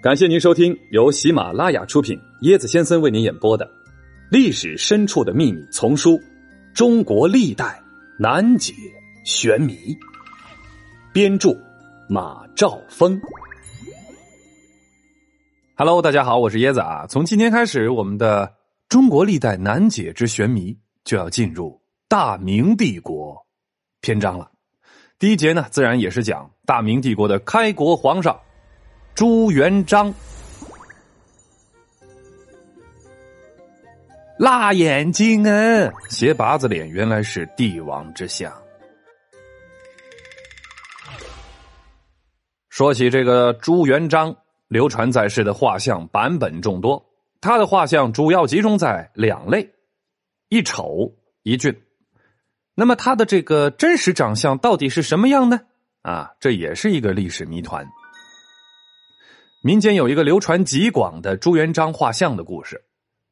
感谢您收听由喜马拉雅出品、椰子先生为您演播的《历史深处的秘密》丛书《中国历代难解玄谜》，编著马兆峰。Hello，大家好，我是椰子啊。从今天开始，我们的《中国历代难解之玄谜》就要进入大明帝国篇章了。第一节呢，自然也是讲大明帝国的开国皇上。朱元璋，辣眼睛啊，斜拔子脸，原来是帝王之相。说起这个朱元璋，流传在世的画像版本众多，他的画像主要集中在两类：一丑一俊。那么他的这个真实长相到底是什么样呢？啊，这也是一个历史谜团。民间有一个流传极广的朱元璋画像的故事。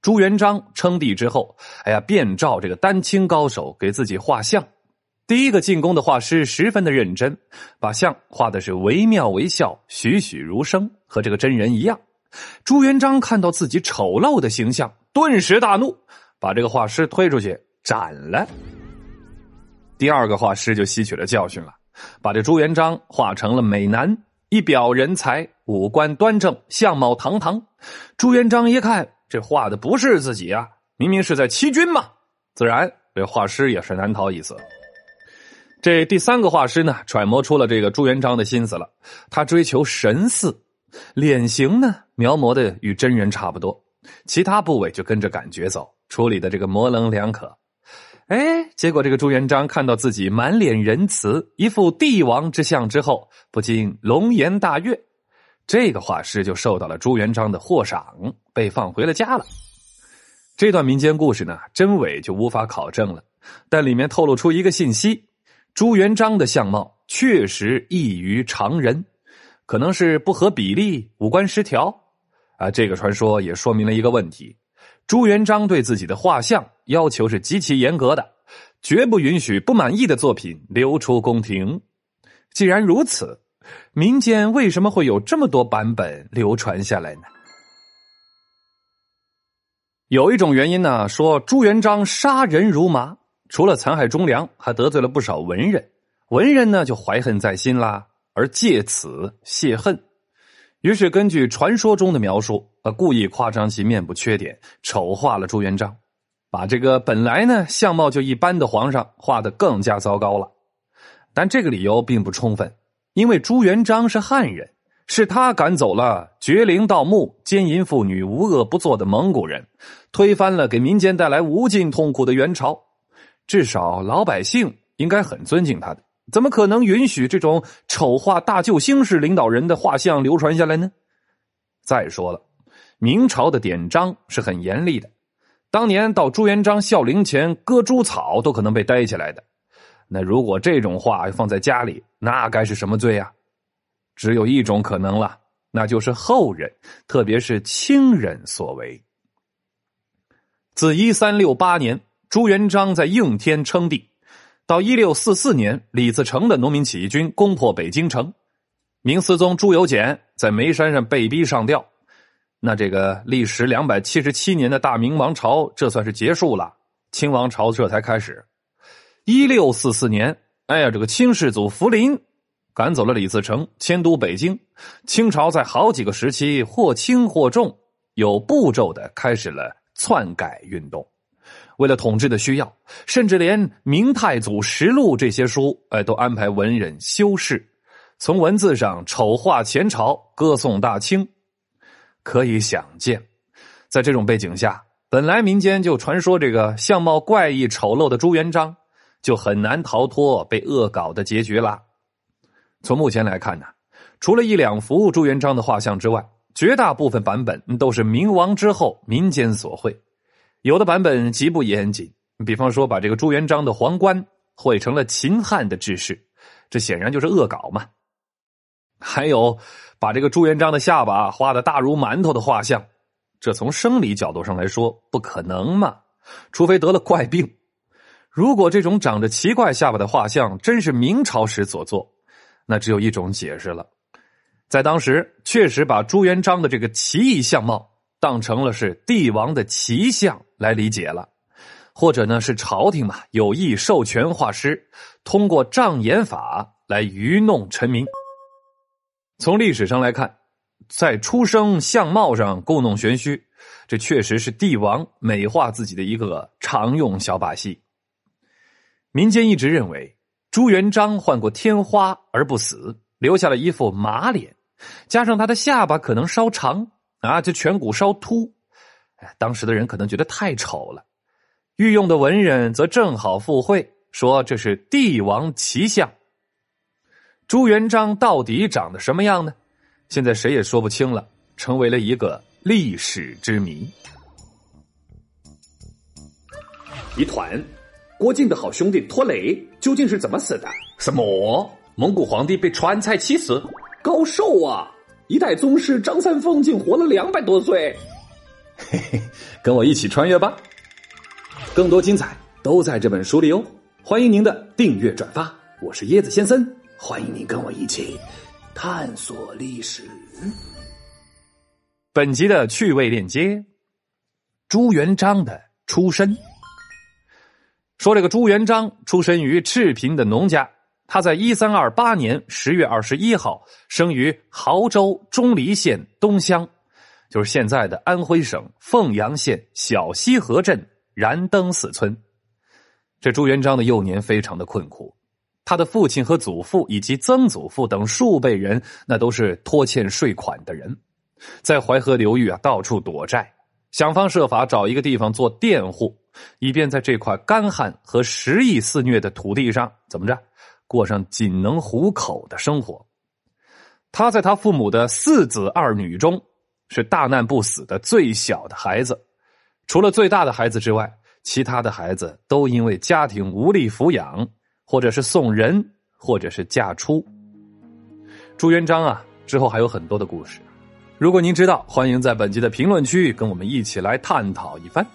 朱元璋称帝之后，哎呀，便召这个丹青高手给自己画像。第一个进宫的画师十分的认真，把像画的是惟妙惟肖、栩栩如生，和这个真人一样。朱元璋看到自己丑陋的形象，顿时大怒，把这个画师推出去斩了。第二个画师就吸取了教训了，把这朱元璋画成了美男。一表人才，五官端正，相貌堂堂。朱元璋一看，这画的不是自己啊，明明是在欺君嘛！自然，这画师也是难逃一死。这第三个画师呢，揣摩出了这个朱元璋的心思了。他追求神似，脸型呢描摹的与真人差不多，其他部位就跟着感觉走，处理的这个模棱两可。哎，结果这个朱元璋看到自己满脸仁慈，一副帝王之相之后，不禁龙颜大悦。这个画师就受到了朱元璋的获赏，被放回了家了。这段民间故事呢，真伪就无法考证了，但里面透露出一个信息：朱元璋的相貌确实异于常人，可能是不合比例、五官失调。啊，这个传说也说明了一个问题。朱元璋对自己的画像要求是极其严格的，绝不允许不满意的作品流出宫廷。既然如此，民间为什么会有这么多版本流传下来呢？有一种原因呢，说朱元璋杀人如麻，除了残害忠良，还得罪了不少文人，文人呢就怀恨在心啦，而借此泄恨。于是，根据传说中的描述，呃，故意夸张其面部缺点，丑化了朱元璋，把这个本来呢相貌就一般的皇上画的更加糟糕了。但这个理由并不充分，因为朱元璋是汉人，是他赶走了绝陵盗墓、奸淫妇女、无恶不作的蒙古人，推翻了给民间带来无尽痛苦的元朝，至少老百姓应该很尊敬他的。怎么可能允许这种丑化大救星式领导人的画像流传下来呢？再说了，明朝的典章是很严厉的，当年到朱元璋孝陵前割猪草都可能被逮起来的。那如果这种画放在家里，那该是什么罪啊？只有一种可能了，那就是后人，特别是亲人所为。自一三六八年，朱元璋在应天称帝。到一六四四年，李自成的农民起义军攻破北京城，明思宗朱由检在眉山上被逼上吊。那这个历时两百七十七年的大明王朝，这算是结束了，清王朝这才开始。一六四四年，哎呀，这个清世祖福临赶走了李自成，迁都北京。清朝在好几个时期或轻或重，有步骤的开始了篡改运动。为了统治的需要，甚至连《明太祖实录》这些书，哎，都安排文人修饰，从文字上丑化前朝，歌颂大清。可以想见，在这种背景下，本来民间就传说这个相貌怪异、丑陋的朱元璋，就很难逃脱被恶搞的结局啦。从目前来看呢，除了一两幅朱元璋的画像之外，绝大部分版本都是明亡之后民间所绘。有的版本极不严谨，比方说把这个朱元璋的皇冠绘成了秦汉的制式，这显然就是恶搞嘛。还有把这个朱元璋的下巴画的大如馒头的画像，这从生理角度上来说不可能嘛，除非得了怪病。如果这种长着奇怪下巴的画像真是明朝时所作，那只有一种解释了：在当时确实把朱元璋的这个奇异相貌当成了是帝王的奇相来理解了，或者呢是朝廷嘛有意授权画师，通过障眼法来愚弄臣民。从历史上来看，在出生相貌上故弄玄虚，这确实是帝王美化自己的一个常用小把戏。民间一直认为朱元璋患过天花而不死，留下了一副马脸。加上他的下巴可能稍长啊，这颧骨稍凸，哎，当时的人可能觉得太丑了。御用的文人则正好附会，说这是帝王奇相。朱元璋到底长得什么样呢？现在谁也说不清了，成为了一个历史之谜。一团，郭靖的好兄弟拖雷究竟是怎么死的？什么？蒙古皇帝被川菜气死？高寿啊！一代宗师张三丰竟活了两百多岁。嘿嘿，跟我一起穿越吧！更多精彩都在这本书里哦！欢迎您的订阅转发。我是椰子先生，欢迎您跟我一起探索历史。本集的趣味链接：朱元璋的出身。说这个朱元璋出身于赤贫的农家。他在一三二八年十月二十一号生于亳州钟离县东乡，就是现在的安徽省凤阳县小西河镇燃灯寺村。这朱元璋的幼年非常的困苦，他的父亲和祖父以及曾祖父等数辈人，那都是拖欠税款的人，在淮河流域啊到处躲债，想方设法找一个地方做佃户，以便在这块干旱和食疫肆虐的土地上怎么着。过上仅能糊口的生活，他在他父母的四子二女中是大难不死的最小的孩子，除了最大的孩子之外，其他的孩子都因为家庭无力抚养，或者是送人，或者是嫁出。朱元璋啊，之后还有很多的故事，如果您知道，欢迎在本集的评论区跟我们一起来探讨一番。